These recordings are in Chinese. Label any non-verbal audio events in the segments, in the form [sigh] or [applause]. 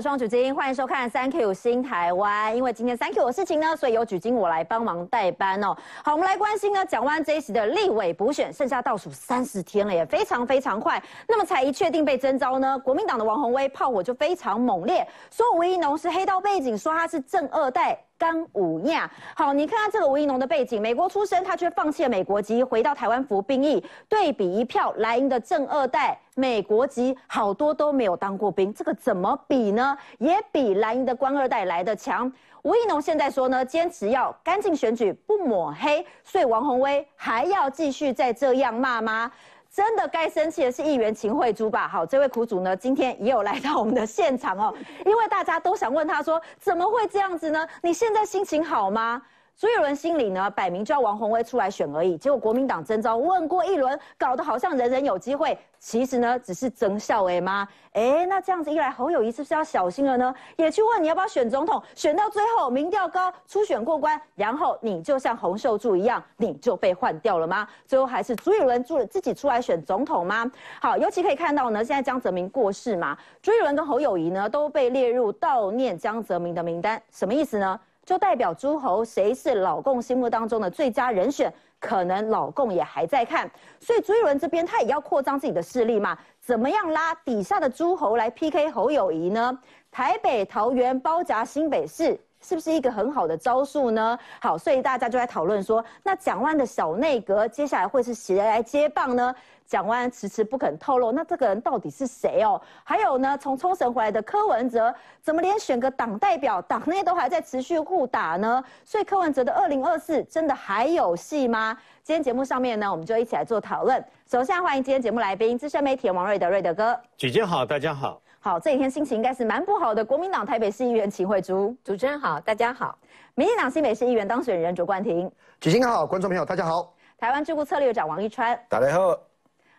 双主金，欢迎收看三 Q 新台湾。因为今天三 Q 的事情呢，所以由举金我来帮忙代班哦。好，我们来关心呢，蒋万这一席的立委补选剩下倒数三十天了，也非常非常快。那么才一确定被征召呢，国民党的王宏威炮火就非常猛烈，说吴怡农是黑道背景，说他是正二代。刚武亚，好，你看看这个吴怡农的背景，美国出生，他却放弃了美国籍，回到台湾服兵役。对比一票莱茵的正二代，美国籍好多都没有当过兵，这个怎么比呢？也比莱茵的官二代来的强。吴怡农现在说呢，坚持要干净选举，不抹黑，所以王宏威还要继续再这样骂吗？真的该生气的是议员秦惠珠吧？好，这位苦主呢，今天也有来到我们的现场哦，因为大家都想问他说，怎么会这样子呢？你现在心情好吗？朱一伦心里呢，摆明叫王宏威出来选而已。结果国民党征召问过一轮，搞得好像人人有机会。其实呢，只是争笑哎吗？哎，那这样子一来，侯友谊是不是要小心了呢？也去问你要不要选总统？选到最后民调高，初选过关，然后你就像洪秀柱一样，你就被换掉了吗？最后还是朱一伦自自己出来选总统吗？好，尤其可以看到呢，现在江泽民过世嘛，朱一伦跟侯友谊呢都被列入悼念江泽民的名单，什么意思呢？就代表诸侯谁是老共心目当中的最佳人选，可能老共也还在看，所以朱一伦这边他也要扩张自己的势力嘛，怎么样拉底下的诸侯来 PK 侯友谊呢？台北、桃园包夹新北市，是不是一个很好的招数呢？好，所以大家就在讨论说，那蒋万的小内阁接下来会是谁来接棒呢？蒋万迟迟不肯透露，那这个人到底是谁哦？还有呢，从冲绳回来的柯文哲，怎么连选个党代表，党内都还在持续互打呢？所以柯文哲的二零二四真的还有戏吗？今天节目上面呢，我们就一起来做讨论。首先欢迎今天节目来宾，资深媒体人王瑞德，瑞德哥。举姐好，大家好。好，这几天心情应该是蛮不好的。国民党台北市议员秦惠珠，主持人好，大家好。民进党新北市议员当选人卓冠廷，举行好，观众朋友大家好。台湾智库策略长王一川，大家好。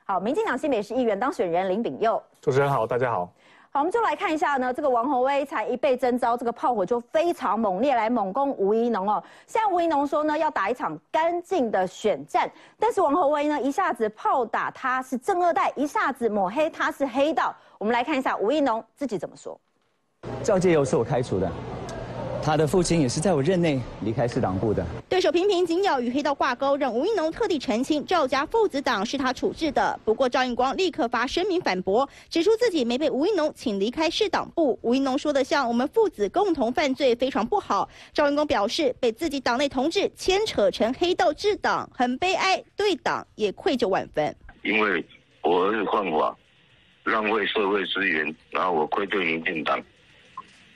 好，民进党新北市议员当选人林炳佑，主持人好，大家好。好，我们就来看一下呢，这个王宏威才一被征召，这个炮火就非常猛烈，来猛攻吴怡农哦。现在吴怡农说呢，要打一场干净的选战，但是王宏威呢，一下子炮打他是正二代，一下子抹黑他是黑道。我们来看一下吴一农自己怎么说。赵介佑是我开除的。他的父亲也是在我任内离开市党部的。对手频频紧咬与黑道挂钩，让吴一农特地澄清赵家父子党是他处置的。不过赵应光立刻发声明反驳，指出自己没被吴一农请离开市党部。吴一农说的像我们父子共同犯罪，非常不好。赵应光表示被自己党内同志牵扯成黑道治党，很悲哀，对党也愧疚万分。因为我儿子犯法，浪费社会资源，然后我愧对民进党。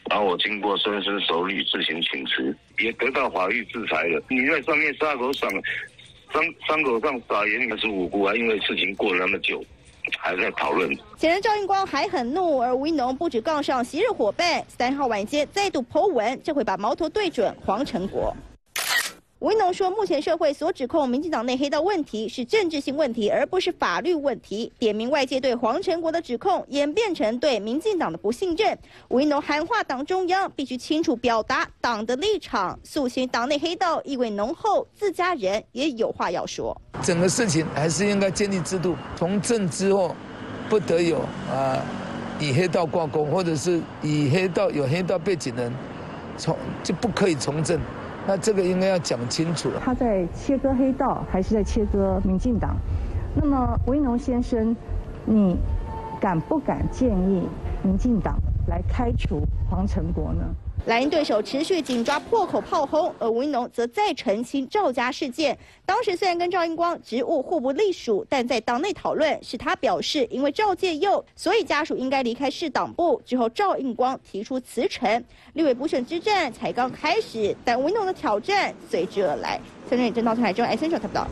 然后我经过深思熟虑，自行请辞，也得到法律制裁了。你在上面杀口上，伤伤口上撒盐，也是无辜啊！因为事情过了那么久，还在讨论。显然赵应光还很怒，而吴一农不止杠上昔日伙伴，三号晚间再度剖文，这回把矛头对准黄成国。吴一农说，目前社会所指控民进党内黑道问题是政治性问题，而不是法律问题。点名外界对黄成国的指控演变成对民进党的不信任。吴一农喊话党中央，必须清楚表达党的立场，肃清党内黑道意味浓厚，自家人也有话要说。整个事情还是应该建立制度，从政之后不得有啊以黑道挂钩，或者是以黑道有黑道背景的人从就不可以从政。那这个应该要讲清楚。他在切割黑道，还是在切割民进党？那么吴一农先生，你敢不敢建议民进党来开除黄成国呢？莱茵对手持续紧抓破口炮轰，而吴一农则再澄清赵家事件。当时虽然跟赵英光职务互不隶属，但在党内讨论是他表示，因为赵介佑，所以家属应该离开市党部。之后赵英光提出辞呈，立委补选之战才刚开始，但吴一农的挑战随之而来。陈瑞正到台中 S N 台不到。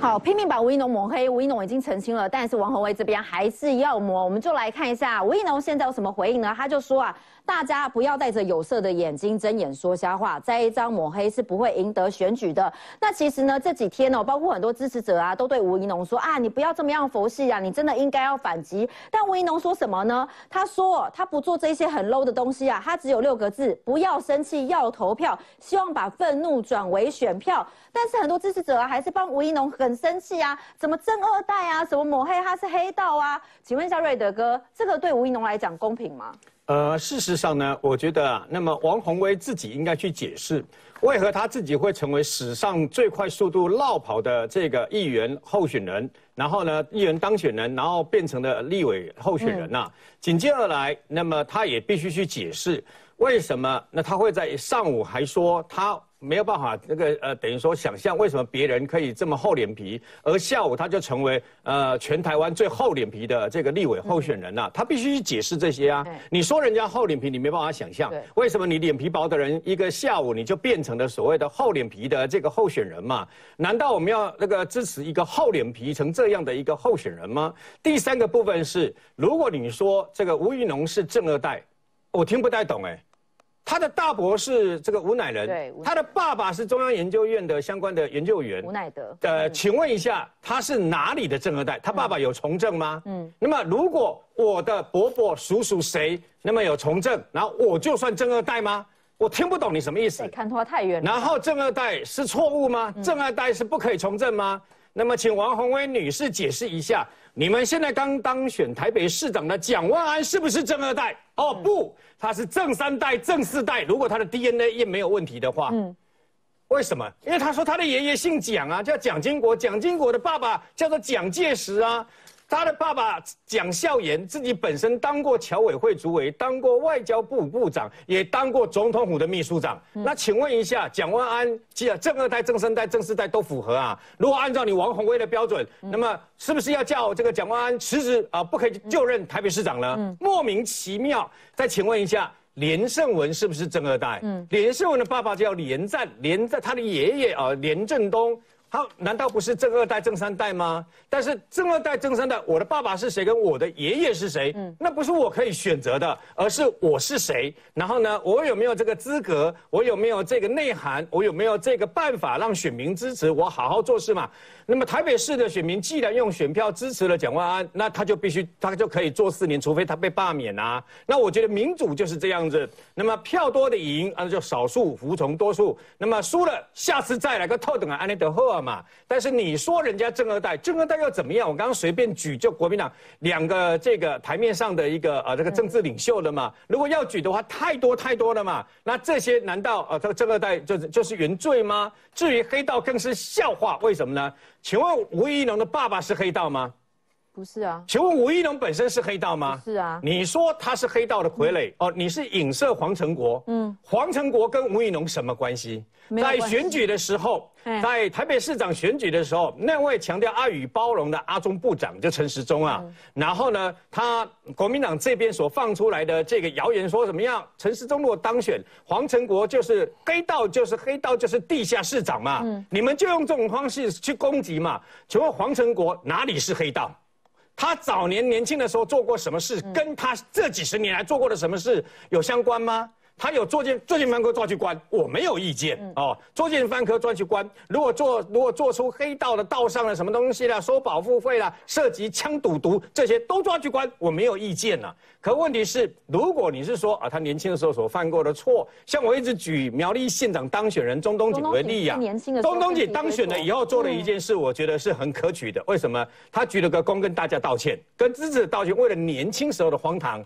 好，拼命把吴一农抹黑，吴一农已经澄清了，但是王宏威这边还是要抹。我们就来看一下吴一农现在有什么回应呢？他就说啊，大家不要戴着有色的眼睛睁眼说瞎话，再一张抹黑是不会赢得选举的。那其实呢，这几天哦，包括很多支持者啊，都对吴一农说啊，你不要这么样佛系啊，你真的应该要反击。但吴一农说什么呢？他说他不做这些很 low 的东西啊，他只有六个字：不要生气，要投票，希望把愤怒转为选票。但是很多支持者啊，还是帮吴一农很生气啊，怎么正二代啊，什么抹黑他是黑道啊？请问一下瑞德哥，这个对吴一农来讲公平吗？呃，事实上呢，我觉得啊，那么王宏威自己应该去解释，为何他自己会成为史上最快速度绕跑的这个议员候选人，然后呢，议员当选人，然后变成了立委候选人呐、紧接而来，那么他也必须去解释为什么，那他会在上午还说他。没有办法，那个呃，等于说想象为什么别人可以这么厚脸皮，而下午他就成为呃全台湾最厚脸皮的这个立委候选人呐、他必须去解释这些啊。你说人家厚脸皮，你没办法想象对，为什么你脸皮薄的人，一个下午你就变成了所谓的厚脸皮的这个候选人嘛？难道我们要那个支持一个厚脸皮成这样的一个候选人吗？第三个部分是，如果你说这个吴育农是正二代，我听不太懂哎。他的大伯是这个吴乃对仁吴，他的爸爸是中央研究院的相关的研究员吴。乃德，呃，请问一下，他是哪里的正二代？他爸爸有从政吗？嗯，那么如果我的伯伯、叔叔谁，那么有从政，然后我就算正二代吗？我听不懂你什么意思对，。看拖太远了。然后正二代是错误吗？正二代是不可以从政吗？那么，请王宏威女士解释一下，你们现在刚当选台北市长的蒋万安是不是正二代？哦，不，他是正三代、正四代。如果他的 DNA 也没有问题的话，嗯，为什么？因为他说他的爷爷姓蒋啊，叫蒋经国，蒋经国的爸爸叫做蒋介石啊。他的爸爸蒋孝严自己本身当过侨委会主委，当过外交部部长，也当过总统府的秘书长。那请问一下，蒋万安既然正二代、正三代、正四代都符合啊？如果按照你王宏威的标准，那么是不是要叫这个蒋万安辞职啊？不可以就任台北市长呢？莫名其妙。再请问一下。连胜文是不是正二代？嗯，连胜文的爸爸叫连战，连战他的爷爷啊，连振东，他难道不是正二代、正三代吗？但是正二代、正三代，我的爸爸是谁，跟我的爷爷是谁，那不是我可以选择的，而是我是谁。然后呢，我有没有这个资格？我有没有这个内涵？我有没有这个办法让选民支持我好好做事嘛？那么台北市的选民既然用选票支持了蒋万安，那他就必须他就可以做四年，除非他被罢免啊。那我觉得民主就是这样子。那么票多的赢，啊就少数服从多数。那么输了，下次再来个特等啊，安内德赫尔嘛。但是你说人家正二代，正二代又怎么样？我刚刚随便举就国民党两个这个台面上的一个呃这个政治领袖了嘛。如果要举的话，太多太多了嘛。那这些难道呃这个正二代就是就是原罪吗？至于黑道更是笑话，为什么呢？请问吴怡农的爸爸是黑道吗？不是啊，请问吴怡农本身是黑道吗？是啊，你说他是黑道的傀儡、哦，你是影射黄成国，嗯，黄成国跟吴怡农什么关系？在选举的时候，哎在台北市长选举的时候，那位强调爱与包容的阿中部长就陈时中啊，然后呢，他国民党这边所放出来的这个谣言说怎么样？陈时中如果当选，黄成国就是黑道，就是黑道，就是地下市长嘛，你们就用这种方式去攻击嘛？请问黄成国哪里是黑道？他早年年轻的时候做过什么事，跟他这几十年来做过的什么事有相关吗？他有作奸作奸犯科抓去关，我没有意见、哦。作奸犯科抓去关，如果做如果做出黑道的道上的什么东西啦，收保护费啦，涉及枪赌毒这些都抓去关，我没有意见呐。可问题是，如果你是说啊，他年轻的时候所犯过的错，像我一直举苗栗县长当选人钟东锦为例呀、钟东锦是年轻的时候钟东锦当选了以后做了一件事，我觉得是很可取的。为什么？他举了个躬，跟大家道歉，跟支持道歉，为了年轻时候的荒唐。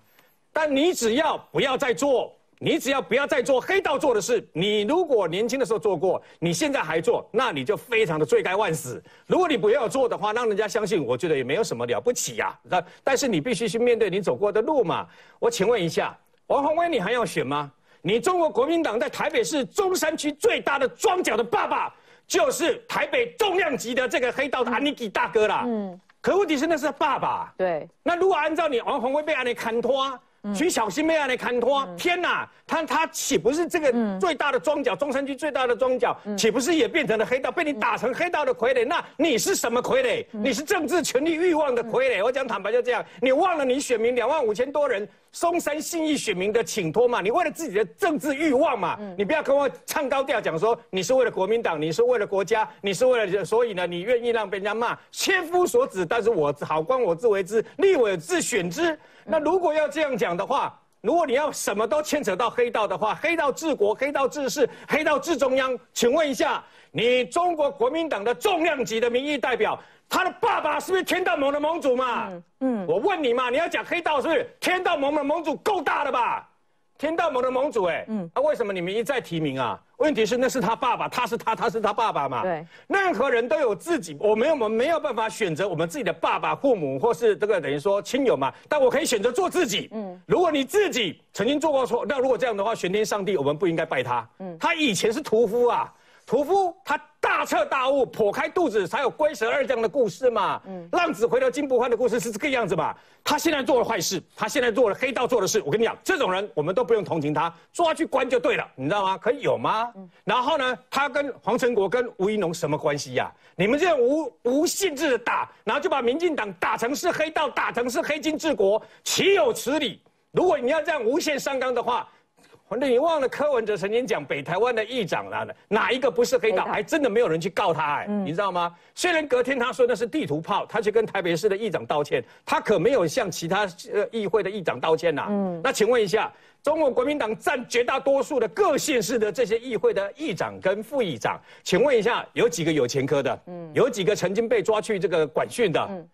但你只要不要再做，你只要不要再做黑道做的事。你如果年轻的时候做过，你现在还做，那你就非常的罪该万死。如果你不要做的话，让人家相信，我觉得也没有什么了不起呀、但但是你必须去面对你走过的路嘛。我请问一下，王宏威，你还要选吗？你中国国民党在台北市中山区最大的庄脚的爸爸，就是台北重量级的这个黑道的安尼基大哥啦。嗯，可问题是那是他爸爸。对，那如果按照你王宏威被安尼砍拖，徐小新妹啊来砍拖，天哪，他他岂不是这个最大的庄脚，中山区最大的庄脚，岂不是也变成了黑道，被你打成黑道的傀儡？那你是什么傀儡？你是政治权力欲望的傀儡。我讲坦白就这样，你忘了你选民两万五千多人。松山信义选民的请托嘛，你为了自己的政治欲望嘛，你不要跟我唱高调讲说你是为了国民党，你是为了国家，你是为了，所以呢，你愿意让别人家骂，千夫所指，但是我好官我自为之，立委自选之。那如果要这样讲的话，如果你要什么都牵扯到黑道的话，黑道治国、黑道治世、黑道治中央，请问一下，你中国国民党的重量级的民意代表，他的爸爸是不是天道盟的盟主嘛？嗯，我问你嘛，你要讲黑道是不是天道盟的盟主够大的吧？天道盟的盟主，哎，嗯，啊，为什么你们一再提名啊？问题是那是他爸爸，他是他，他是他爸爸嘛？对，任何人都有自己，我没有，我们没有办法选择我们自己的爸爸、父母或是这个等于说亲友嘛。但我可以选择做自己。嗯，如果你自己曾经做过错，那如果这样的话，玄天上帝，我们不应该拜他。嗯，他以前是屠夫啊。屠夫他大彻大悟，剖开肚子才有龟蛇二将的故事嘛。嗯，浪子回头金不换的故事是这个样子嘛。他现在做了坏事，他现在做了黑道做的事。我跟你讲，这种人我们都不用同情他，抓去关就对了，你知道吗？可以有吗？然后呢，他跟黄成国跟吴一农什么关系呀？你们这样无无限制的打，然后就把民进党打成是黑道，打成是黑金治国，岂有此理？如果你要这样无限上纲的话。那你忘了柯文哲曾经讲北台湾的议长啦，哪一个不是黑道？还真的没有人去告他哎，你知道吗？虽然隔天他说那是地图炮，他去跟台北市的议长道歉，他可没有向其他呃议会的议长道歉呐。嗯，那请问一下，中国国民党占绝大多数的各县市的这些议会的议长跟副议长，请问一下，有几个有前科的？嗯，有几个曾经被抓去这个管训的？嗯，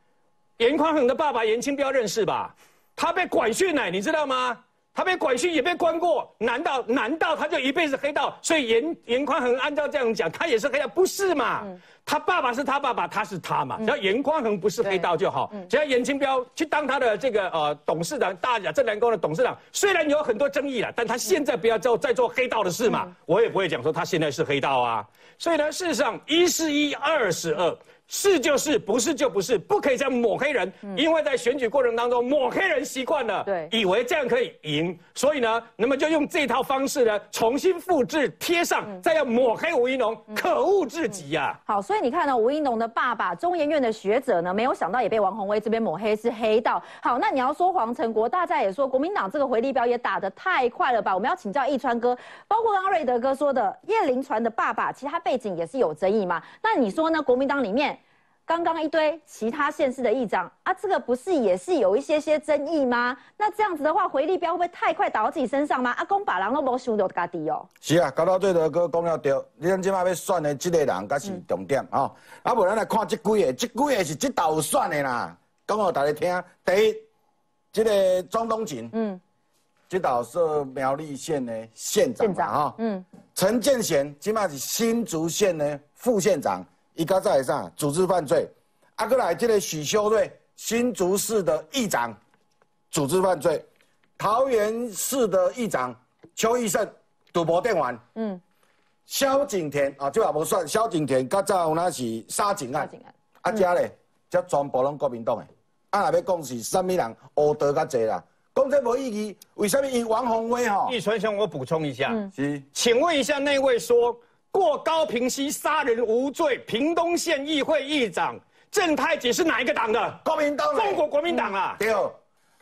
严宽恒的爸爸严清标认识吧？他被管训呢，你知道吗？他被管训也被关过，难道难道他就一辈子黑道？所以严严宽恒按照这样讲，他也是黑道，不是嘛？他爸爸是他爸爸，他是他嘛？只要严宽恒不是黑道就好，只要严清标去当他的这个呃董事长，大甲正南宫的董事长，虽然有很多争议了，但他现在不要做再做黑道的事嘛，我也不会讲说他现在是黑道啊。所以呢，事实上一是一，二是二。是就是，不是就不是，不可以这样抹黑人，因为在选举过程当中抹黑人习惯了，对，以为这样可以赢，所以呢，那么就用这套方式呢重新复制贴上，再要抹黑吴一农，可恶至极呀！好，所以你看呢，吴一农的爸爸中研院的学者呢，没有想到也被王宏威这边抹黑是黑道。好，那你要说黄成国，大家也说国民党这个回力标也打得太快了吧？我们要请教易川哥，包括刚刚瑞德哥说的叶林传的爸爸，其实他背景也是有争议嘛？那你说呢？国民党里面？刚刚一堆其他县市的议长啊，这个不是也是有一些些争议吗？那这样子的话，回力标会不会太快打到自己身上吗？阿公把人都无想到家己哦。是啊，搞到最多哥讲了对，你看今麦要选的这个人，才是重点哦。啊，不然来看这几个，这几个是这道有选的啦。讲给大家听，第一，这个庄东锦，嗯，这道是苗栗县的县长啊，嗯，陈建贤，今麦是新竹县的副县长。伊家在啥？组织犯罪，啊，过来这个许修瑞，新竹市的议长，组织犯罪；桃园市的议长邱义胜，赌博电玩。嗯，萧景田啊，这也无算。萧景田较早那是杀警案，啊，家咧，这全部拢国民党诶。啊，若要讲是什么人黑道较济啦？讲这无意义，为什么以王宏威哈？易传兄，我补充一下，是，请问一下那位说。过高平溪杀人无罪，屏东县议会议长郑太姐是哪一个党的？国民党。中国国民党啊。对，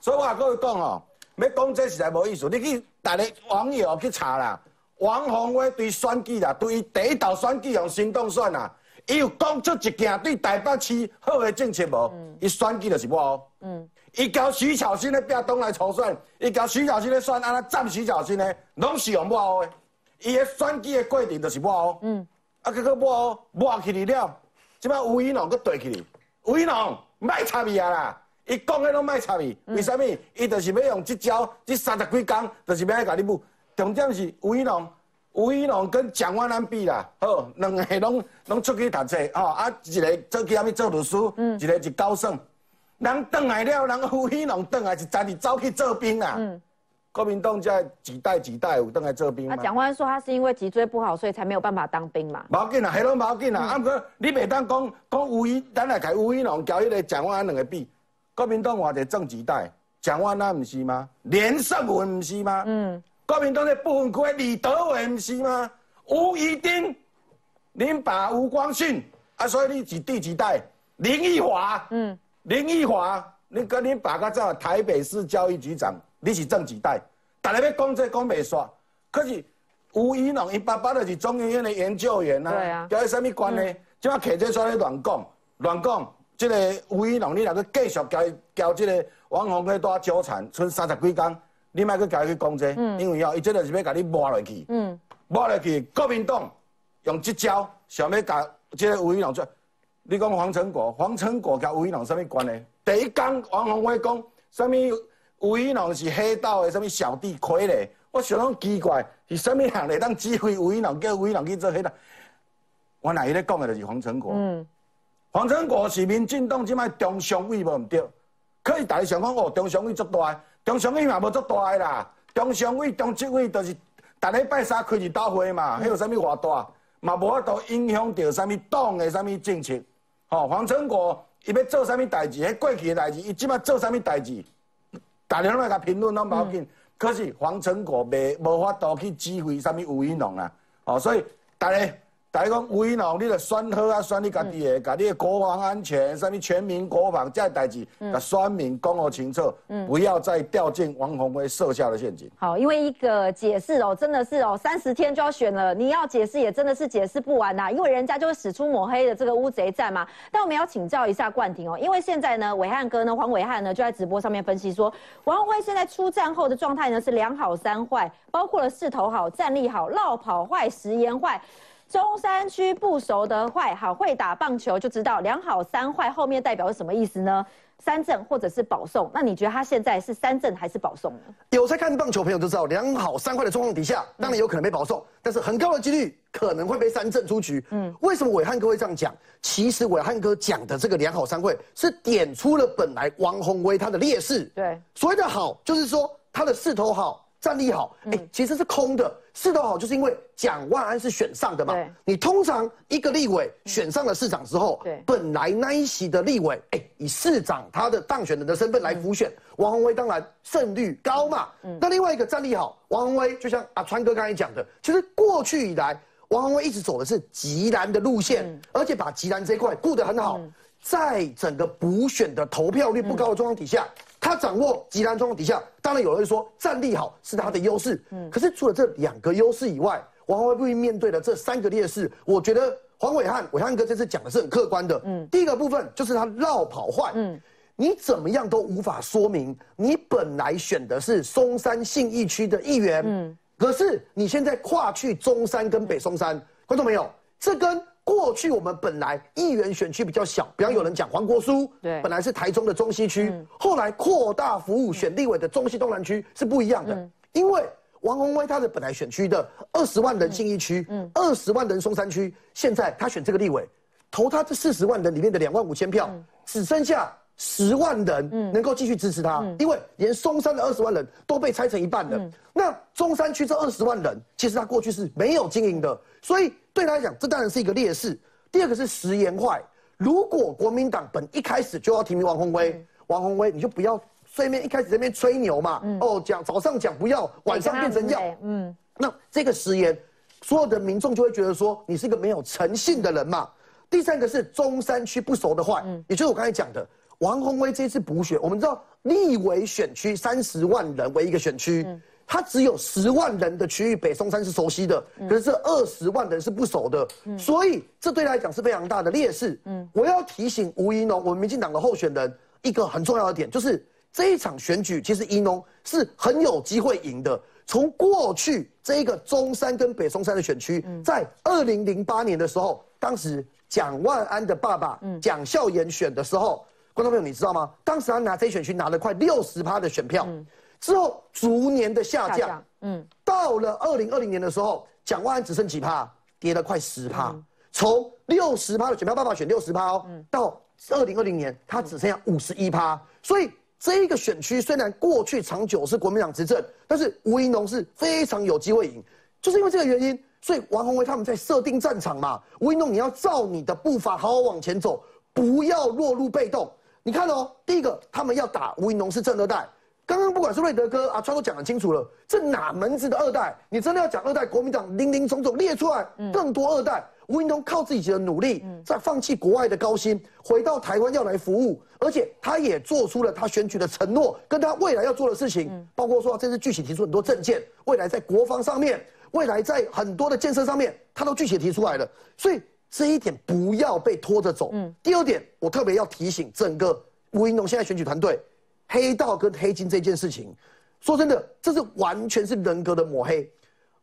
所以我跟你讲哦，要讲这实在无意思。你去大家网友去查啦，王宏威对选举啦，对第一道选举用行动选啦，伊有讲出一件对台北市好的政策无？伊选举就是我。嗯。伊交徐巧芯的壁东来筹选，伊交徐巧芯咧选，安那占徐巧芯咧，拢是用我的。伊个选举的过程就是我，嗯，啊，结果我抹起嚟了，即摆吴一农佮对起嚟，吴一农卖插伊啊啦，伊讲的拢卖插伊，为啥物？伊就是要用即招，即三十几工，就是要来甲你舞。重点是吴一农，吴一农跟蒋万安比啦，好，两个拢拢出去读册，吼，啊，一个做去做律师，一个是高盛，人倒来了，人吴一农倒来是早日走去做兵啊。国民党在几代几代有当来做兵吗？蒋万说他是因为脊椎不好，所以才没有办法当兵嘛。冇紧啦，系咯冇紧啦。啊，不过你袂当讲讲吴一，咱来睇吴一龙交迄个蒋万安两个比，国民党话就正几代，蒋万安唔是吗？连胜文唔是吗？嗯。国民党的部分区李德伟唔是吗？吴怡丁，您把吴光训啊，所以你是第几代？林奕华，嗯，林奕华，你跟你爸个做台北市教育局长。你是正几代，大家要讲这讲袂煞，可是吴怡农伊爸爸就是中医院的研究员啊，交伊什么关系？即马摕这出来乱讲，乱讲，这个吴怡农你若去继续交交这个王宏辉多纠缠，剩三十几工，你莫去家去讲这，因为哦，伊这就是要甲你抹落去，嗯，抹落去，国民党用这招想要甲这个吴怡农做。你讲黄成国，黄成国甲吴怡农什么关系？第一讲王宏辉讲，什么吴怡农是黑道的什么小弟傀儡，我想讲奇怪，是什么人来当指挥吴怡农，叫吴怡农去做黑道？我哪伊咧讲的就是黄成国。嗯，黄成国是民进党即摆中常委无毋对，可以大家想讲哦，中常委足大，中常委嘛无足大的啦，中常委、中执委就是逐礼拜三开一大会嘛，迄有啥物偌大，嘛无法度影响到啥物党的啥物政策。吼，黄成国伊要做啥物代志？迄过去的代志，伊即摆做啥物代志？大家拢来甲评论拢无要紧。可是黄成国未无法度去指挥啥物吴云龙啊！哦，所以大家。大家讲，为农，你著选好啊，选你家己的，甲你的国防安全，什么全民国防这代志，甲选民讲好清楚，不要再掉进王宏威设下的陷阱。好，因为一个解释哦，真的是哦，三十天就要选了，你要解释也真的是解释不完呐，因为人家就是使出抹黑的这个乌贼战嘛。但我们要请教一下冠廷哦，因为现在呢，伟汉哥呢，黄伟汉呢，就在直播上面分析说，王宏威现在出战后的状态呢是两好三坏，包括了势头好、战力好、绕跑坏、食言坏。中山区不熟的坏，好会打棒球就知道两好三坏后面代表是什么意思呢？三振或者是保送，那你觉得他现在是三振还是保送呢？有在看棒球朋友都知道，两好三坏的状况底下，当然有可能被保送，但是很高的几率可能会被三振出局。嗯，为什么伟汉哥会这样讲？其实伟汉哥讲的这个两好三坏是点出了本来王宏威他的劣势。对，所谓的好就是说他的势头好。战力好，哎，其实是空的。势头好，就是因为蒋万安是选上的嘛。你通常一个立委选上了市长之后，对，本来那一席的立委，哎，以市长他的当选人的身份来辅选，王宏威当然胜率高嘛。嗯。那另外一个战力好，王宏威就像阿川哥刚才讲的，其实过去以来，王宏威一直走的是极南的路线，而且把极南这一块顾得很好，在整个补选的投票率不高的状况底下。他掌握极难状况底下，当然有人说战力好是他的优势。嗯，可是除了这两个优势以外，王宏威面对的这三个劣势，我觉得黄伟汉、伟汉哥这次讲的是很客观的。嗯，第一个部分就是他绕跑坏。嗯，你怎么样都无法说明你本来选的是松山信义区的议员。嗯，可是你现在跨去中山跟北松山，观众朋友，这跟。过去我们本来议员选区比较小，比方有人讲黄国书，对，本来是台中的中西区，后来扩大服务选立委的中西东南区是不一样的，因为王宏威他的本来选区的二十万人信义区，嗯，二十万人松山区，现在他选这个立委，投他这四十万人里面的两万五千票，只剩下十万人能够继续支持他，因为连松山的二十万人都被拆成一半了，那中山区这二十万人，其实他过去是没有经营的，所以。对他来讲，这当然是一个劣势。第二个是食言坏。如果国民党本一开始就要提名王宏威，王宏威你就不要睡面一开始这边吹牛嘛。哦，讲早上讲不要，晚上变成要。嗯，那这个食言，所有的民众就会觉得说你是一个没有诚信的人嘛。第三个是中山区不熟的坏，也就是我刚才讲的，王宏威这次补选，我们知道立委选区三十万人为一个选区。他只有十万人的区域，北松山是熟悉的，可是这二十万人是不熟的，所以这对他来讲是非常大的劣势。嗯，我要提醒吴怡农，我们民进党的候选人一个很重要的点，就是这一场选举，其实怡农是很有机会赢的。从过去这一个中山跟北松山的选区，在二零零八年的时候，当时蒋万安的爸爸蒋孝严选的时候，观众朋友你知道吗？当时他拿这一选区拿了快六十趴的选票。之后逐年的下降，嗯，到了二零二零年的时候，蒋万安只剩几趴，跌了快十趴，从六十趴的选票，爸爸选六十趴哦，到二零二零年他只剩下五十一趴，所以这一个选区虽然过去长久是国民党执政，但是吴怡农是非常有机会赢，就是因为这个原因，所以王宏威他们在设定战场嘛，吴怡农你要照你的步伐好好往前走，不要落入被动。你看哦，第一个他们要打吴怡农是正二代。刚刚不管是瑞德哥啊，川都讲得清楚了，这哪门子的二代？你真的要讲二代，国民党林林总总列出来，更多二代。吴英东靠自己的努力，在放弃国外的高薪，回到台湾要来服务，而且他也做出了他选举的承诺，跟他未来要做的事情，包括说这次具体提出很多政见，未来在国防上面，未来在很多的建设上面，他都具体提出来了。所以这一点不要被拖着走。嗯第二点，我特别要提醒整个吴英龙现在选举团队。黑道跟黑金这件事情，说真的，这是完全是人格的抹黑。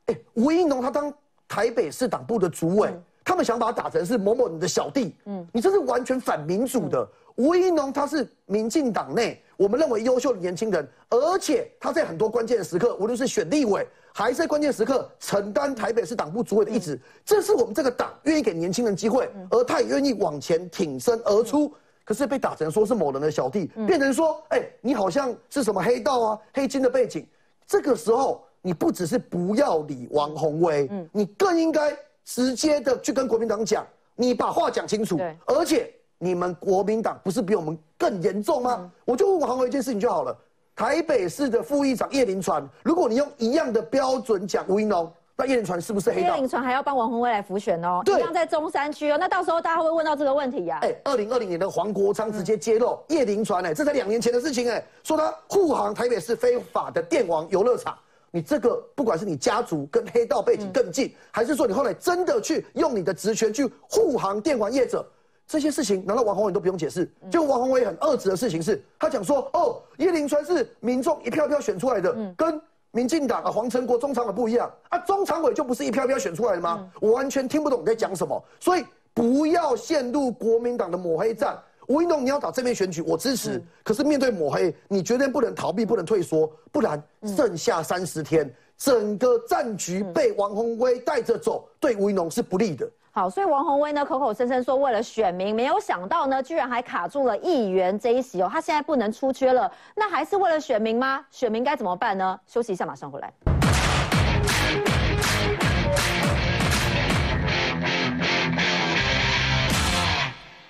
哎，吴一农他当台北市党部的主委，他们想把他打成是某某你的小弟，嗯，你这是完全反民主的。吴一农他是民进党内我们认为优秀的年轻人，而且他在很多关键的时刻，无论是选立委，还是在关键时刻承担台北市党部主委的一职，这是我们这个党愿意给年轻人机会，而他也愿意往前挺身而出。可是被打成说是某人的小弟，变成说，哎，你好像是什么黑道啊、黑金的背景。这个时候，你不只是不要理王宏威，你更应该直接的去跟国民党讲，你把话讲清楚。而且你们国民党不是比我们更严重吗？我就问王宏威一件事情就好了。台北市的副议长叶林传，如果你用一样的标准讲吴英龙。那叶林传是不是黑道？叶林传还要帮王宏威来浮选哦，一样在中山区哦。那到时候大家会问到这个问题呀？哎，二零二零年的黄国昌直接揭露叶林传，哎，这才两年前的事情，哎，说他护航台北市非法的电网游乐场。你这个不管是你家族跟黑道背景更近，还是说你后来真的去用你的职权去护航电网业者，这些事情难道王宏威都不用解释？就王宏威很恶质的事情是，他讲说，哦，叶林川是民众一票票选出来的，跟。民进党啊，黄成国中常委不一样啊，中常委就不是一票票选出来的吗？我完全听不懂你在讲什么，所以不要陷入国民党的抹黑战。吴英龙，你要打这边选举，我支持。可是面对抹黑，你绝对不能逃避，不能退缩，不然剩下三十天，整个战局被王宏威带着走，对吴英龙是不利的。好，所以王宏威呢口口声声说为了选民，没有想到呢，居然还卡住了议员这一席哦，他现在不能出缺了，那还是为了选民吗？选民该怎么办呢？休息一下，马上回来。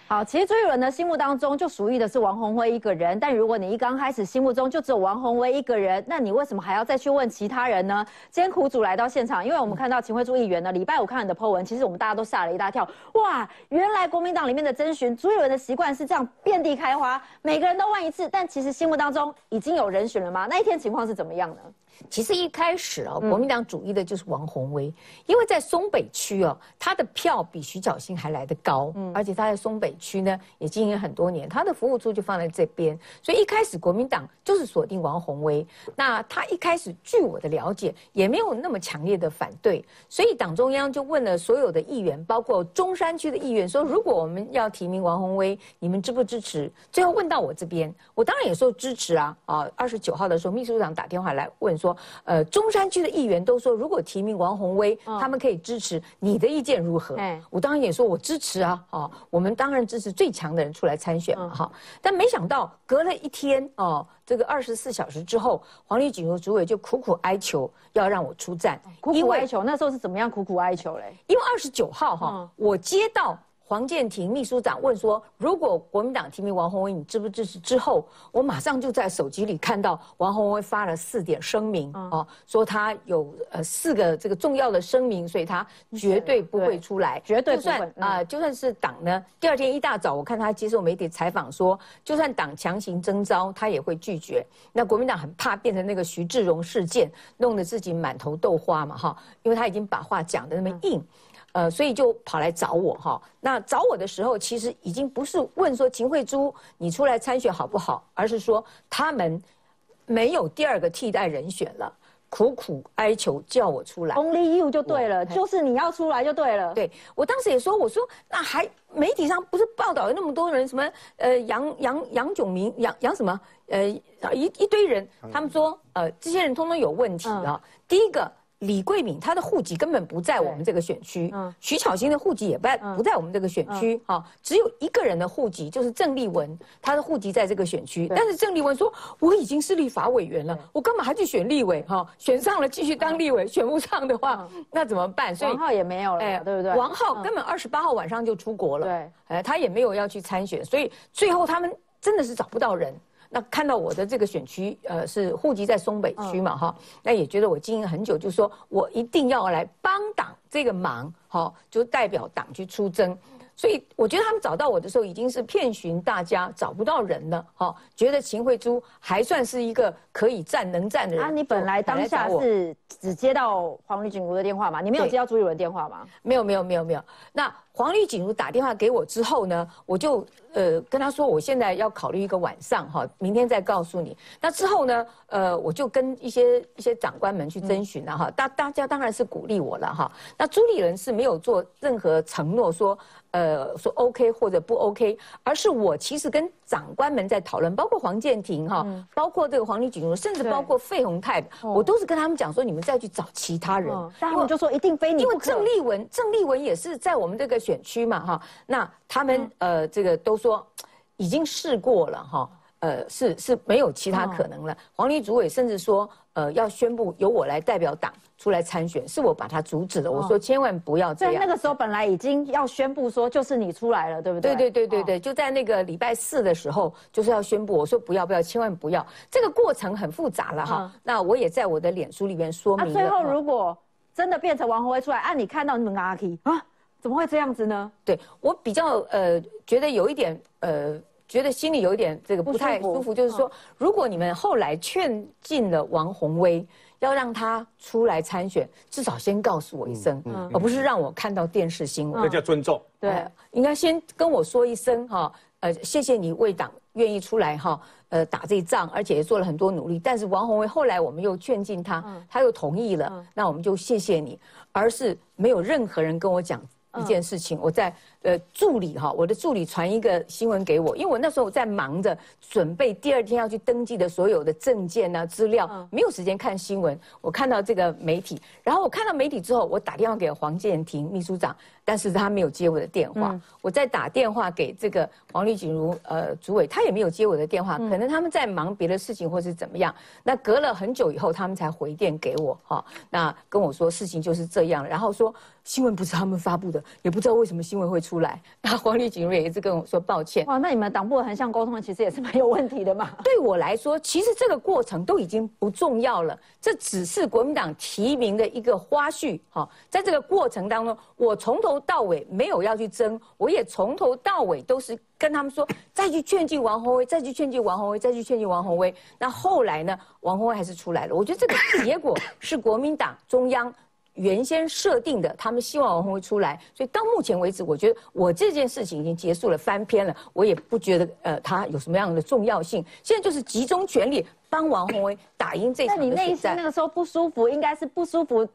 好，其实朱一伦呢心目当中就属于的是王宏威一个人，但如果你一刚开始心目中就只有王宏威一个人，那你为什么还要再去问其他人呢？今天苦主来到现场，因为我们看到秦惠珠议员呢，礼拜五看你的 po 文，其实我们大家都吓了一大跳，哇，原来国民党里面的征询朱一伦的习惯是这样遍地开花，每个人都问一次，但其实心目当中已经有人选了吗？那一天情况是怎么样呢？其实一开始啊，国民党主义的就是王宏威，因为在松北区哦，他的票比徐小新还来得高，而且他在松北区呢也经营很多年，他的服务处就放在这边，所以一开始国民党就是锁定王宏威。那他一开始据我的了解也没有那么强烈的反对，所以党中央就问了所有的议员，包括中山区的议员，说如果我们要提名王宏威，你们支不支持？最后问到我这边，我当然也说支持啊！啊，二十九号的时候，秘书长打电话来问说。呃，中山区的议员都说，如果提名王宏威，他们可以支持。你的意见如何？我当然也说我支持啊！哦，我们当然支持最强的人出来参选嘛！哈，但没想到隔了一天哦，这个二十四小时之后，黄立锦和主委就苦苦哀求要让我出战，苦苦哀求。那时候是怎么样苦苦哀求嘞？因为二十九号哈，我接到。黄建庭秘书长问说：“如果国民党提名王宏威，你支不支持？”之后，我马上就在手机里看到王宏威发了四点声明，哦，说他有呃四个这个重要的声明，所以他绝对不会出来，绝对不会啊！就算是党呢，第二天一大早，我看他接受媒体采访说，就算党强行征召，他也会拒绝。那国民党很怕变成那个徐志荣事件，弄得自己满头豆花嘛，哈，因为他已经把话讲的那么硬。呃，所以就跑来找我哈。那找我的时候，其实已经不是问说秦慧珠你出来参选好不好，而是说他们没有第二个替代人选了，苦苦哀求叫我出来。Only you 就对了，就是你要出来就对了。对我当时也说，我说那还媒体上不是报道有那么多人，什么呃杨杨杨炯明杨杨什么呃一一堆人，他们说呃这些人通通有问题啊。第一个。李桂敏她的户籍根本不在我们这个选区，嗯徐巧芯的户籍也不在不在我们这个选区，哈，只有一个人的户籍就是郑丽文，她的户籍在这个选区，但是郑丽文说我已经是立法委员了，我干嘛还去选立委？哈，选上了继续当立委，选不上的话那怎么办？所以王浩也没有了，哎，对不对？王浩根本二十八号晚上就出国了，对，哎，他也没有要去参选，所以最后他们真的是找不到人。那看到我的这个选区，呃，是户籍在松北区嘛，哈，那也觉得我经营很久，就说我一定要来帮党这个忙，哈，就代表党去出征。所以我觉得他们找到我的时候已经是遍寻大家找不到人了，哈，觉得秦慧珠还算是一个可以站能站的人。啊，你本来当下是只接到黄丽锦如的电话吗？你没有接到朱立伦电话吗？没有，没有，没有，没有。那黄丽锦如打电话给我之后呢，我就呃跟他说，我现在要考虑一个晚上哈，明天再告诉你。那之后呢，呃，我就跟一些一些长官们去征询了哈，大大家当然是鼓励我了哈。那朱立伦是没有做任何承诺说。呃，说 OK 或者不 OK，而是我其实跟长官们在讨论，包括黄建庭哈，包括这个黄丽锦如，甚至包括费鸿泰，我都是跟他们讲说，你们再去找其他人。他们就说一定非你因为郑丽文，郑丽文也是在我们这个选区嘛哈，那他们呃这个都说已经试过了哈。呃，是是没有其他可能了。黄立主委甚至说，呃，要宣布由我来代表党出来参选，是我把他阻止了。我说千万不要这样。在那个时候，本来已经要宣布说就是你出来了，对不对？对对对对对，就在那个礼拜四的时候，就是要宣布。我说不要不要，千万不要。这个过程很复杂了哈。那我也在我的脸书里面说明了。最后如果真的变成王宏威出来，啊，你看到你们阿 K 啊，怎么会这样子呢？对我比较呃，觉得有一点呃。觉得心里有一点这个不太舒服，就是说，如果你们后来劝进了王宏威，要让他出来参选，至少先告诉我一声，而不是让我看到电视新闻。这叫尊重。对，应该先跟我说一声哈，呃，谢谢你为党愿意出来哈，呃，打这一仗，而且也做了很多努力。但是王宏威后来我们又劝进他，他又同意了，那我们就谢谢你，而是没有任何人跟我讲一件事情，我在。呃，助理哈，我的助理传一个新闻给我，因为我那时候在忙着准备第二天要去登记的所有的证件啊资料，没有时间看新闻。我看到这个媒体，然后我看到媒体之后，我打电话给黄建庭秘书长，但是他没有接我的电话。我再打电话给这个黄丽锦如呃主委，他也没有接我的电话，可能他们在忙别的事情或是怎么样。那隔了很久以后，他们才回电给我哈，那跟我说事情就是这样，然后说新闻不是他们发布的，也不知道为什么新闻会出。出来，那黄丽景瑞也一直跟我说抱歉。哇，那你们党部横向沟通其实也是蛮有问题的嘛。[laughs] 对我来说，其实这个过程都已经不重要了，这只是国民党提名的一个花絮。哈，在这个过程当中，我从头到尾没有要去争，我也从头到尾都是跟他们说，再去劝进王宏威，再去劝进王宏威，再去劝进王宏威。那后来呢，王宏威还是出来了。我觉得这个结果是国民党中央。原先设定的，他们希望王宏伟出来，所以到目前为止，我觉得我这件事情已经结束了，翻篇了，我也不觉得呃他有什么样的重要性。现在就是集中全力帮王宏伟打赢这场那你内心那个时候不舒服，应该是不舒服。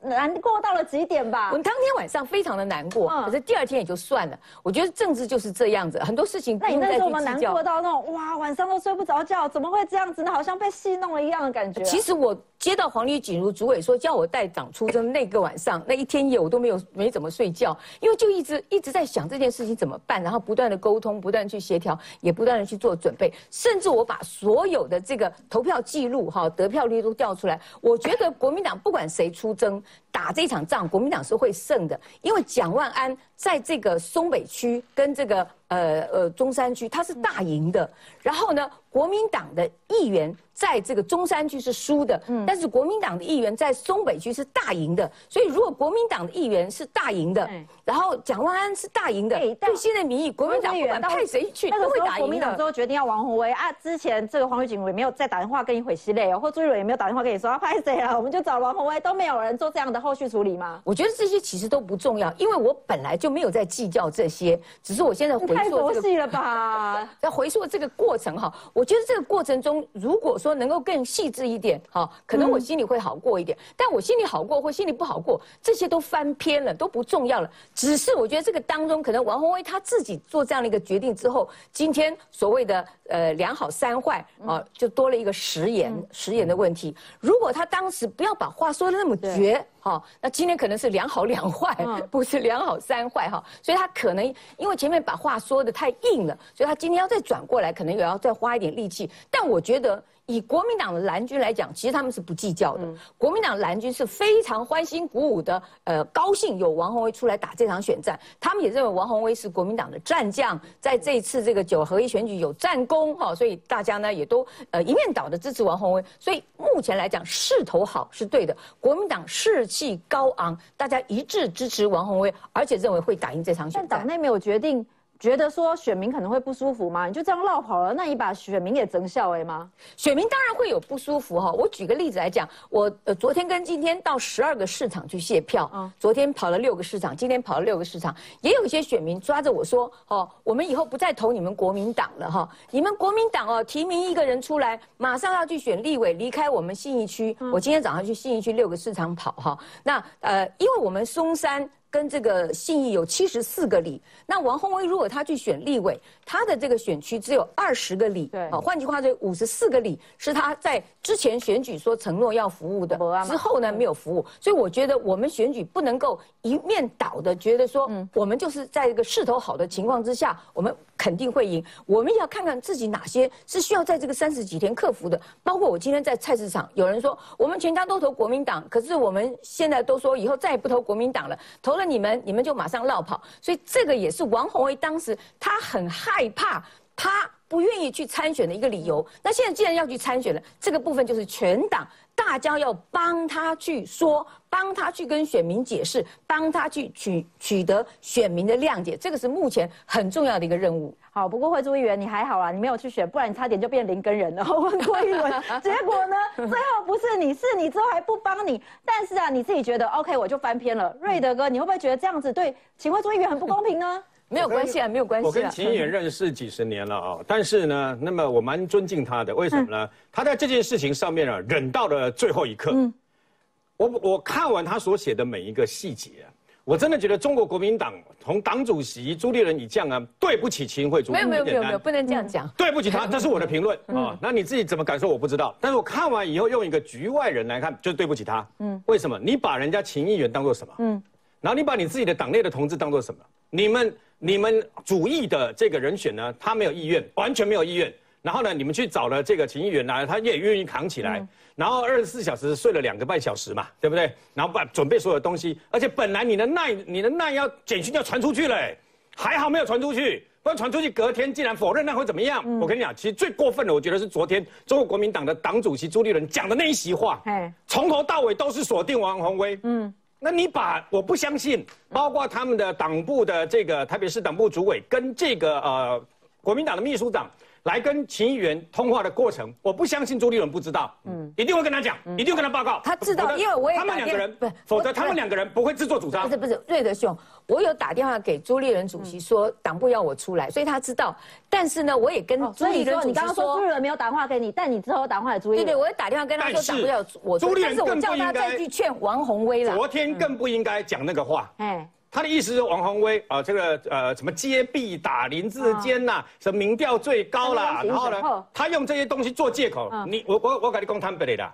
难过到了极点吧？我们当天晚上非常的难过，可是第二天也就算了。我觉得政治就是这样子，很多事情。那你那时候我们难过到那种哇，晚上都睡不着觉，怎么会这样子呢？好像被戏弄了一样的感觉。其实我接到黄丽锦如主委说叫我带党出征那个晚上，那一天夜我都没有没怎么睡觉，因为就一直一直在想这件事情怎么办，然后不断的沟通，不断去协调，也不断的去做准备，甚至我把所有的这个投票记录哈得票率都调出来。我觉得国民党不管谁出征。打这场仗，国民党是会胜的，因为蒋万安在这个松北区跟这个。呃呃，中山区它是大赢的，然后呢，国民党的议员在这个中山区是输的，嗯，但是国民党的议员在松北区是大赢的，所以如果国民党的议员是大赢的，然后蒋万安是大赢的，对现在民意，国民党不管派谁去都会打赢国民党最后决定要王宏威啊，之前这个黄玉锦也没有再打电话跟你回息嘞，或朱立伦也没有打电话跟你说要派谁啊，我们就找王宏威，都没有人做这样的后续处理吗？我觉得这些其实都不重要，因为我本来就没有在计较这些，只是我现在回。太佛系了吧？[laughs] 在回溯这个过程哈，我觉得这个过程中，如果说能够更细致一点哈，可能我心里会好过一点。但我心里好过或心里不好过，这些都翻篇了，都不重要了。只是我觉得这个当中，可能王宏威他自己做这样的一个决定之后，今天所谓的呃两好三坏啊，就多了一个食言食言的问题。如果他当时不要把话说的那么绝。哦，那今天可能是两好两坏，[laughs] 不是两好三坏哈，所以他可能因为前面把话说的太硬了，所以他今天要再转过来，可能也要再花一点力气。但我觉得以国民党的蓝军来讲，其实他们是不计较的。国民党蓝军是非常欢欣鼓舞的，呃，高兴有王宏威出来打这场选战。他们也认为王宏威是国民党的战将，在这一次这个九合一选举有战功哈，所以大家呢也都呃一面倒的支持王宏威。所以目前来讲势头好是对的，国民党士气高昂，大家一致支持王宏威，而且认为会打赢这场选战。但党内没有决定。觉得说选民可能会不舒服吗？你就这样绕跑了，那你把选民也增效哎吗？选民当然会有不舒服哈。我举个例子来讲，我呃昨天跟今天到十二个市场去卸票，嗯，昨天跑了六个市场，今天跑了六个市场，也有一些选民抓着我说，哦，我们以后不再投你们国民党了哈，你们国民党哦提名一个人出来，马上要去选立委，离开我们信义区。我今天早上去信义区六个市场跑哈，那呃，因为我们松山。跟这个信义有七十四个里，那王宏威如果他去选立委，他的这个选区只有二十个里，对，啊，换句话说，五十四个里是他在之前选举说承诺要服务的，之后呢没有服务，所以我觉得我们选举不能够一面倒的觉得说，我们就是在一个势头好的情况之下，我们。肯定会赢。我们要看看自己哪些是需要在这个三十几天克服的。包括我今天在菜市场，有人说我们全家都投国民党，可是我们现在都说以后再也不投国民党了，投了你们，你们就马上落跑。所以这个也是王宏威当时他很害怕，他不愿意去参选的一个理由。那现在既然要去参选了，这个部分就是全党。大家要帮他去说，帮他去跟选民解释，帮他去取取得选民的谅解，这个是目前很重要的一个任务。好，不过惠珠议员你还好啊，你没有去选，不然你差点就变林根人了。问过一轮，[laughs] 结果呢，最后不是你是你之后还不帮你，但是啊，你自己觉得 OK，我就翻篇了。瑞德哥，你会不会觉得这样子对请惠珠议员很不公平呢？没有关系啊，没有关系。我跟秦议员认识几十年了啊，但是呢，那么我蛮尊敬他的，为什么呢？他在这件事情上面啊，忍到了最后一刻。嗯，我我看完他所写的每一个细节，我真的觉得中国国民党从党主席朱立伦以降啊，对不起秦桧主席。没有没有没有没有，不能这样讲。对不起他，这是我的评论啊。那你自己怎么感受我不知道，但是我看完以后用一个局外人来看，就是对不起他。嗯，为什么？你把人家秦议员当做什么？嗯，然后你把你自己的党内的同志当做什么？你们。你们主意的这个人选呢，他没有意愿，完全没有意愿。然后呢，你们去找了这个秦议员来，他也愿意扛起来。然后二十四小时睡了两个半小时嘛，对不对？然后把准备所有东西，而且本来你的奈你的奈要简讯要传出去了，还好没有传出去，不然传出去隔天竟然否认，那会怎么样？我跟你讲，其实最过分的，我觉得是昨天中国国民党的党主席朱立伦讲的那一席话，从头到尾都是锁定王宏威。嗯。那你把我不相信，包括他们的党部的这个特别是党部主委跟这个呃国民党的秘书长。来跟秦议员通话的过程，我不相信朱立伦不知道，嗯，一定会跟他讲，一定会跟他报告。他知道，因为我也他们两个人不，否则他们两个人不会自作主张。不是不是，瑞德兄，我有打电话给朱立伦主席说党部要我出来，所以他知道。但是呢，我也跟朱立伦主席说，你刚刚说朱立伦没有打电话给你，但你之后打电话给朱立伦。对对，我也打电话跟他说党部要我出来，但是我叫他再去劝王宏威了。昨天更不应该讲那个话。哎。他的意思是王宏威啊，这个呃什么揭弊打林志坚呐，什么民调最高啦，然后呢，他用这些东西做借口。你我我我跟你讲坦白的，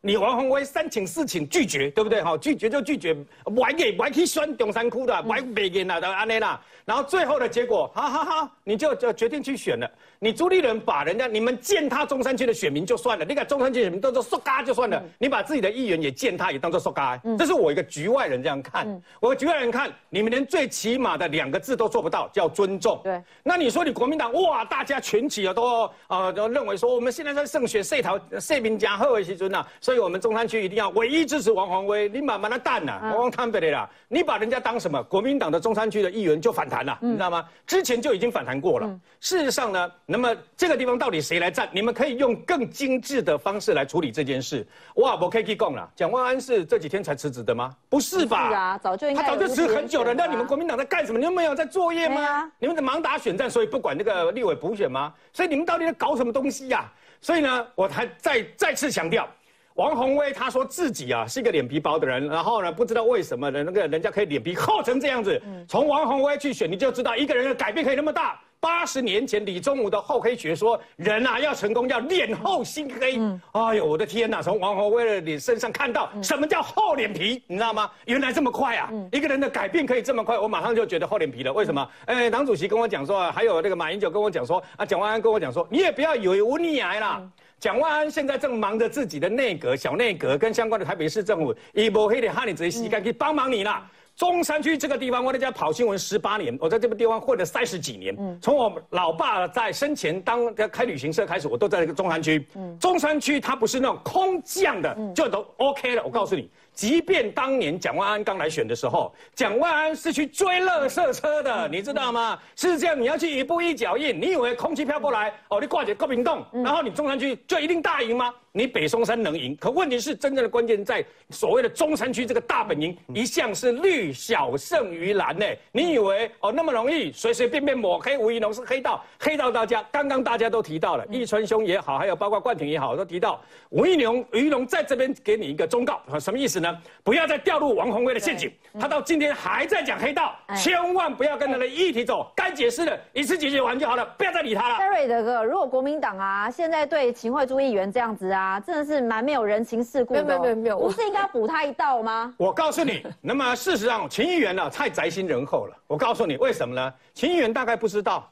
你王宏威三请四请拒绝，对不对？哈，拒绝就拒绝，不给不去选中山区的，不北给啦的安内啦。然后最后的结果，哈哈哈，你就就决定去选了。你朱立伦把人家你们践踏中山区的选民就算了，你把中山区选民当做塑嘎就算了，你把自己的议员也践踏也当做塑嘎，这是我一个局外人这样看。我局外人看，你们连最起码的两个字都做不到，叫尊重。对。那你说你国民党哇，大家群起啊都啊都认为说我们现在在胜选社桃社民家贺为其尊呐，所以我们中山区一定要唯一支持王宏威，你慢慢的淡呐，我讲坦白的啦，你把人家当什么？国民党的中山区的议员就反弹了，你知道吗？之前就已经反弹过了。事实上呢。那么这个地方到底谁来占？你们可以用更精致的方式来处理这件事。哇，我可以去讲了。蒋万安是这几天才辞职的吗？不是吧？是啊，早就应该他早就辞很久了。那你们国民党在干什么？你们没有在作业吗？你们在盲打选战，所以不管那个立委补选吗？所以你们到底在搞什么东西呀？所以呢，我还再再次强调，王宏威他说自己啊是一个脸皮薄的人，然后呢不知道为什么的那个人家可以脸皮厚成这样子。从王宏威去选，你就知道一个人的改变可以那么大。八十年前，李宗武的厚黑学说，人啊要成功要脸厚心黑。哎呦，我的天哪！从王宏威的脸身上看到什么叫厚脸皮，你知道吗？原来这么快啊！一个人的改变可以这么快，我马上就觉得厚脸皮了。为什么？哎，党主席跟我讲说，还有那个马英九跟我讲说，啊，蒋万安跟我讲说，你也不要以为我逆癌啦。蒋万安现在正忙着自己的内阁、小内阁跟相关的台北市政府，以不黑的哈你这些时间去帮忙你啦。中山区这个地方，我在家跑新闻十八年，我在这个地方混了三十几年。从我老爸在生前当开旅行社开始，我都在这个中山区。中山区它不是那种空降的，就都 OK 了。我告诉你。即便当年蒋万安刚来选的时候，蒋万安是去追乐色车的，你知道吗？是这样，你要去一步一脚印。你以为空气飘过来，哦，你挂起高屏洞，然后你中山区就一定大赢吗？你北松山能赢？可问题是，真正的关键在所谓的中山区这个大本营，一向是绿小胜于蓝呢。你以为哦那么容易，随随便便抹黑吴怡农是黑道，黑道大家刚刚大家都提到了，易川兄也好，还有包括冠廷也好，都提到吴怡农，吴怡农在这边给你一个忠告，什么意思呢？不要再掉入王宏威的陷阱。他到今天还在讲黑道，千万不要跟他的议题走。该解释的一次解决完就好了，不要再理他了。Terry 的哥，如果国民党啊，现在对秦惠珠议员这样子啊，真的是蛮没有人情世故的。没有没有没有，不是应该补他一道吗？我告诉你，那么事实上，秦议员呢太宅心仁厚了。我告诉你为什么呢？秦议员大概不知道，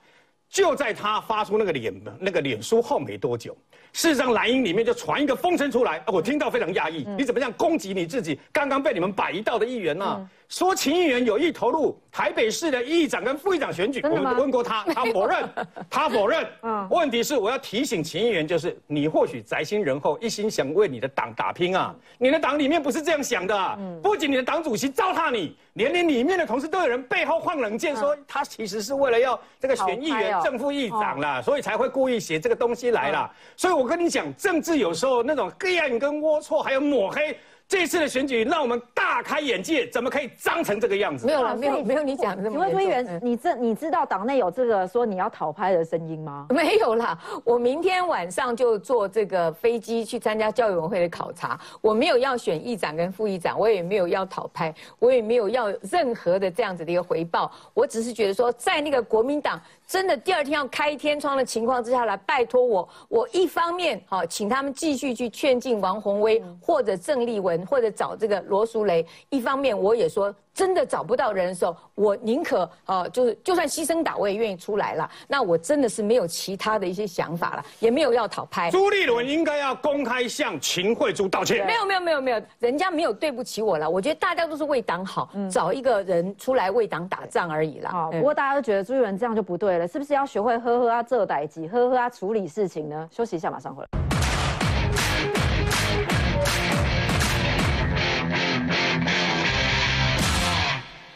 就在他发出那个脸那个脸书后没多久。事实上，蓝营里面就传一个风声出来，我听到非常讶异。你怎么样攻击你自己刚刚被你们摆一道的议员呢？说秦议员有意投入台北市的议长跟副议长选举，我们问过他，[laughs] 他否认，他否认。[laughs] 问题是我要提醒秦议员，就是你或许宅心仁厚，一心想为你的党打拼啊。你的党里面不是这样想的，不仅你的党主席糟蹋你，连你里面的同事都有人背后放冷箭，说他其实是为了要这个选议员、正副议长啦，所以才会故意写这个东西来了。所以我跟你讲，政治有时候那种黑暗跟龌龊，还有抹黑。这次的选举让我们大开眼界，怎么可以脏成这个样子？没有了，没有没有你讲的那么。请问朱议员，你这你知道党内有这个说你要讨拍的声音吗？[laughs] 没有啦，我明天晚上就坐这个飞机去参加教育委员会的考察。我没有要选议长跟副议长，我也没有要讨拍，我也没有要任何的这样子的一个回报。我只是觉得说，在那个国民党。真的第二天要开天窗的情况之下来拜托我，我一方面好请他们继续去劝进王宏威或者郑丽文或者找这个罗淑蕾，一方面我也说。真的找不到人的时候，我宁可呃，就是就算牺牲打，我也愿意出来了。那我真的是没有其他的一些想法了，也没有要讨拍。朱立伦应该要公开向秦惠珠道歉。没有没有没有没有，人家没有对不起我了。我觉得大家都是为党好，找一个人出来为党打仗而已啦。好，不过大家都觉得朱立伦这样就不对了，是不是要学会呵呵啊，这代机，呵呵啊，处理事情呢？休息一下，马上回来。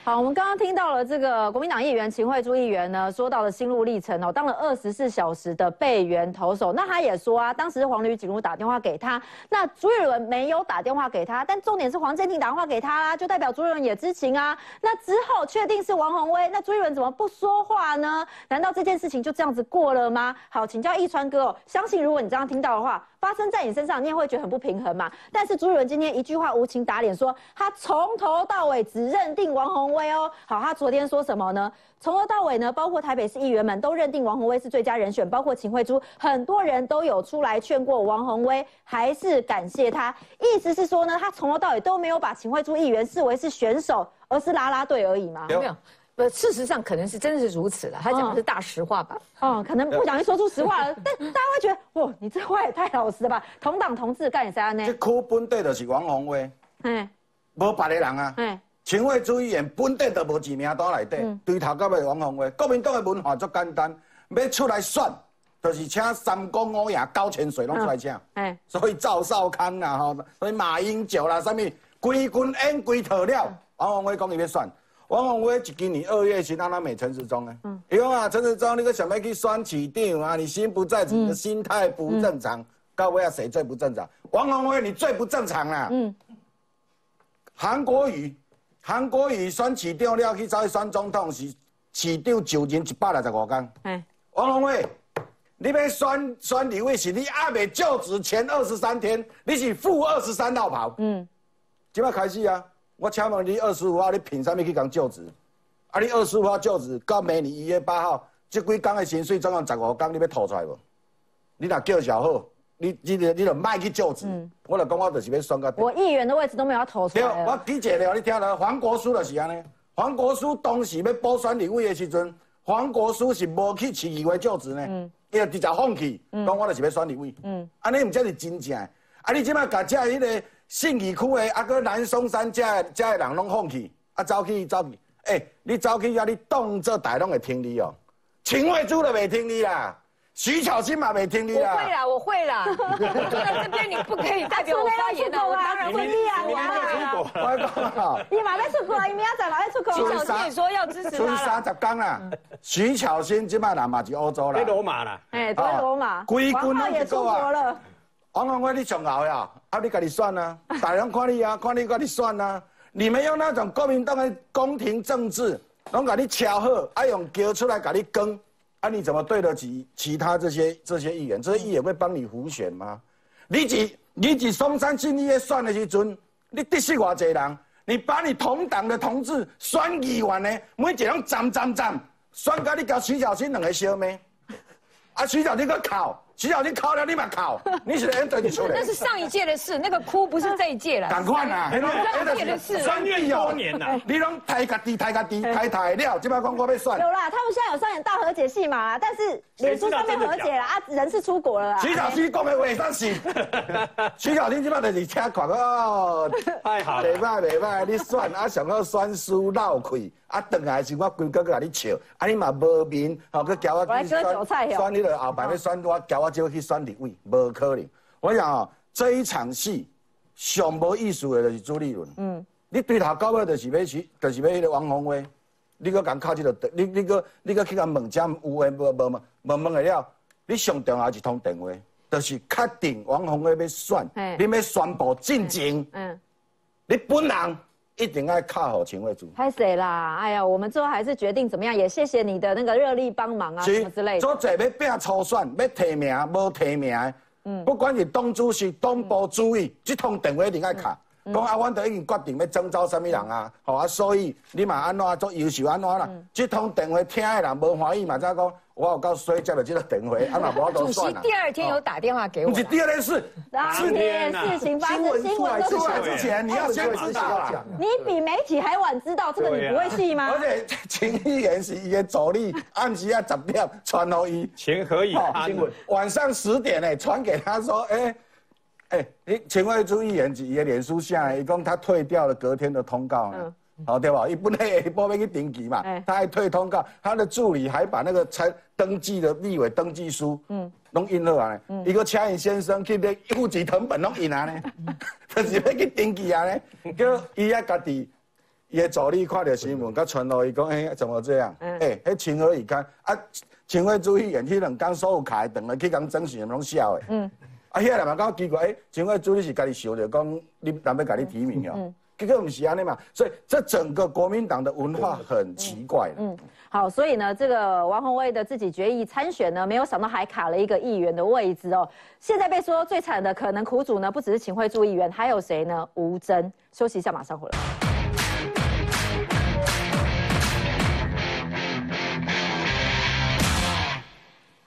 好，我们刚刚听到了这个国民党议员秦惠珠议员呢，说到了心路历程哦，当了二十四小时的备援投手。那他也说啊，当时黄旅警如打电话给他，那朱立伦没有打电话给他，但重点是黄建庭打电话给他啦，就代表朱立伦也知情啊。那之后确定是王宏威，那朱立伦怎么不说话呢？难道这件事情就这样子过了吗？好，请教易川哥哦，相信如果你这样听到的话。发生在你身上，你也会觉得很不平衡嘛？但是朱立伦今天一句话无情打脸，说他从头到尾只认定王宏威哦。好，他昨天说什么呢？从头到尾呢，包括台北市议员们都认定王宏威是最佳人选，包括秦惠珠，很多人都有出来劝过王宏威，还是感谢他。意思是说呢，他从头到尾都没有把秦惠珠议员视为是选手，而是拉拉队而已嘛？没有。不，事实上可能是真的是如此了。他讲的是大实话吧？哦，可能不小心说出实话了，但大家会觉得，哇，你这话也太老实了吧？同党同志干你啥呢？这区本地就是王宏威，嗯，无别的人啊，嗯，秦惠主议员本地都无知名单内底，对头到尾王宏威。国民党的文化足简单，要出来选，就是请三公五爷高千岁拢出来请，哎，所以赵少康啦，吼，所以马英九啦，什么规军演规套了，王宏威讲伊要选。王宏威一今年二月去让他美陈时中呢？嗯，伊讲啊，陈时中，你个想要去选市长啊？你心不在，你的心态不正常。到尾啊，谁最不正常？王宏威，你最不正常啦！嗯，韩国瑜，韩国瑜选市长了去走去选总统是市长就任一百六十五天。哎，王宏伟，你要选选立委是你还未就职前二十三天，你是负二十三号跑。嗯，即摆开始啊。我请问你二十五号你凭啥物去讲就职？啊，你二十五号就职，到明年一月八号，这几工的薪水总共十五天，你要吐出来无？你若叫小好，你你你就卖去就职。我就讲我就是要选个。我议员的位置都没有投出来。我记者了，你听了黄国书就是安尼。黄国书当时要补选立委的时阵，黄国书是无去市议会就职呢。伊就直接放弃，讲我就是要选立委。嗯，安尼毋才是真正的。啊，你即摆甲遮迄个信义区的，啊，搁南松山遮遮的人拢放弃，啊，走去走去，诶，你走去啊，你当做大拢会听你哦，秦惠珠都袂听你啦。徐巧芯嘛没听你啦，我会啦，我会啦。坐 [laughs] 在这边你不可以代表我发言的，我当然会你啊，你我讲你马上出国，你明仔马上出国。徐巧芯也说要支持他春三十天啦，徐巧芯即摆人嘛是欧洲啦，在罗马啦，哎，在罗马。规军都也出国了。王宏威你上后呀，啊你家己选啊，大人看你啊，看你家己选啊。你们用那种国民党的宫廷政治，拢甲你敲好，啊用叫出来甲你更。啊！你怎么对得起其他这些这些议员？这些议员会帮你胡选吗？你只你只松山新立选的时阵，你得失偌济人？你把你同党的同志选议员呢？每一个人站站站，选到你交徐小新两个烧咩？啊，徐小新个靠。徐小新考了，你嘛考，[laughs] 你是人对你出来。那是上一届的事，那个哭不是这一届了。赶快呐！上一届的事，三月多年呐，你拢抬个低抬个低抬抬了，这摆讲我要算。有啦，他们现在有上演大和解戏嘛？但是脸书上面和解了啊，人是出国了。徐小新讲的话算是，徐小新这摆就是车款哦，[laughs] 太好，袂歹袂歹，你算啊，上好算输闹气。啊，等来是我规个个甲你笑，啊你嘛无面，吼，佮交我去选，选你个后排要选我，交我就去选立委，无可能。我讲哦，这一场戏上无意思的就是朱立伦。嗯，你对头到尾就是要去，就是要迄个王宏威，你佮讲靠即个，你你佮你佮去甲问遮有诶无无嘛？问问个了，你上重要一通电话，就是确定王宏威要选，你要宣布进前，嗯，你本人。一定要卡好秦惠珠。太谁啦？哎呀，我们最后还是决定怎么样？也谢谢你的那个热力帮忙啊，什么之类的。做者要拼初选，要提名，无提名，嗯，不管是党主席、党部主义，这通电话一定要卡。讲啊，阮都已经决定要征召什么人啊，好啊，所以你嘛安怎做优秀安怎啦？这通电话听的人无欢喜嘛，再讲。我有告谁接了这个电话，[laughs] 啊那无都算主席第二天有打电话给我。不是第二件事，当天事情发生，新闻出来之前，你要先知道。你比媒体还晚知道，这个你不会信吗？而且秦议员是伊的助理，按时啊十点传到伊。秦可以新闻晚上十点呢，传给他说，哎哎，你秦惠珠议员伊的脸书下来，一共他退掉了隔天的通告呢。好对吧？一本来下晡要去登记嘛，他还退通告，他的助理还把那个才登记的立委登记书，嗯，拢印落来，一个请尹先生去咧户籍成本拢印啊呢，[laughs] 就是要去登记啊呢，[laughs] 叫伊啊家己，伊的助理看到新闻，佮传落伊讲，哎，怎么这样？哎，迄情何以堪？啊，请惠注意，演迄两工所有卡等了去讲征询，拢笑的，嗯，啊，遐人嘛讲奇怪，哎，请惠注意是家己想着讲，你人要家己提名哦。这个不是安尼嘛，所以这整个国民党的文化很奇怪。嗯，好，所以呢，这个王宏威的自己决议参选呢，没有想到还卡了一个议员的位置哦。现在被说最惨的可能苦主呢，不只是秦惠珠议员，还有谁呢？吴征。休息一下，马上回来。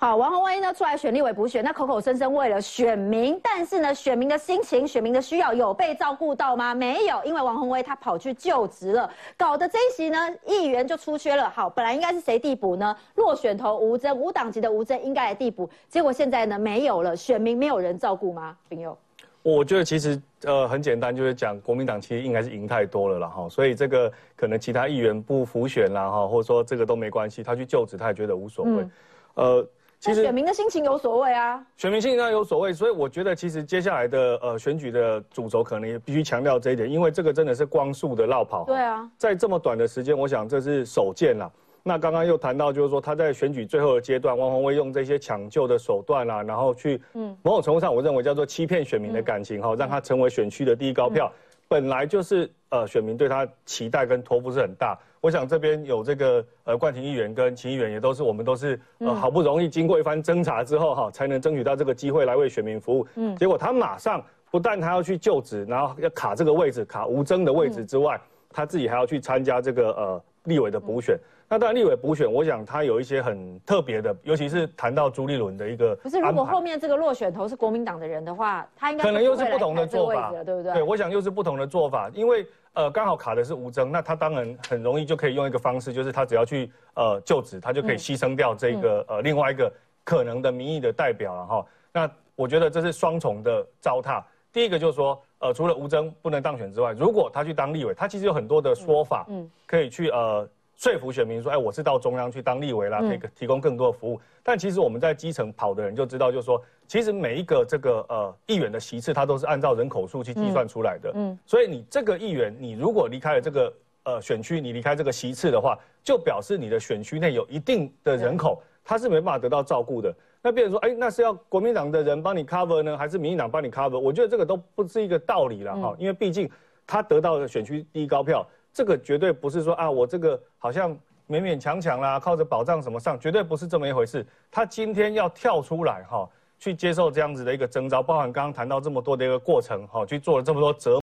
好，王宏威呢出来选立委补选，那口口声声为了选民，但是呢，选民的心情、选民的需要有被照顾到吗？没有，因为王宏威他跑去就职了，搞得这一席呢议员就出缺了。好，本来应该是谁递补呢？落选头吴征，无党籍的吴征应该来递补，结果现在呢没有了，选民没有人照顾吗？朋友，我觉得其实呃很简单，就是讲国民党其实应该是赢太多了了哈，所以这个可能其他议员不服选啦哈，或者说这个都没关系，他去就职他也觉得无所谓，呃。其实选民的心情有所谓啊，选民心情上有所谓，所以我觉得其实接下来的呃选举的主轴可能也必须强调这一点，因为这个真的是光速的绕跑。对啊，在这么短的时间，我想这是首见啦。那刚刚又谈到就是说他在选举最后的阶段，汪宏威用这些抢救的手段啦，然后去嗯某种程度上我认为叫做欺骗选民的感情哈，让他成为选区的第一高票。本来就是呃选民对他期待跟托付是很大。我想这边有这个呃冠廷议员跟秦议员也都是我们都是呃好不容易经过一番挣扎之后哈，才能争取到这个机会来为选民服务。嗯，结果他马上不但他要去就职，然后要卡这个位置，卡吴征的位置之外，他自己还要去参加这个呃立委的补选。那当然立委补选，我想他有一些很特别的，尤其是谈到朱立伦的一个。不是，如果后面这个落选头是国民党的人的话，他应该可能又是不同的做法，对不对？对，我想又是不同的做法，因为。呃，刚好卡的是吴征，那他当然很容易就可以用一个方式，就是他只要去呃就职，他就可以牺牲掉这个呃另外一个可能的民意的代表了哈。那我觉得这是双重的糟蹋。第一个就是说，呃，除了吴征不能当选之外，如果他去当立委，他其实有很多的说法，嗯，可以去呃说服选民说，哎，我是到中央去当立委啦，可以提供更多的服务。但其实我们在基层跑的人就知道，就是说，其实每一个这个呃议员的席次，它都是按照人口数去计算出来的，嗯，所以你这个议员，你如果离开了这个呃选区，你离开这个席次的话，就表示你的选区内有一定的人口，他是没办法得到照顾的。那别人说，哎，那是要国民党的人帮你 cover 呢，还是民进党帮你 cover？我觉得这个都不是一个道理了哈，因为毕竟他得到的选区第一高票，这个绝对不是说啊，我这个好像勉勉强强啦，靠着保障什么上，绝对不是这么一回事。他今天要跳出来哈，去接受这样子的一个征召，包含刚刚谈到这么多的一个过程哈，去做了这么多折。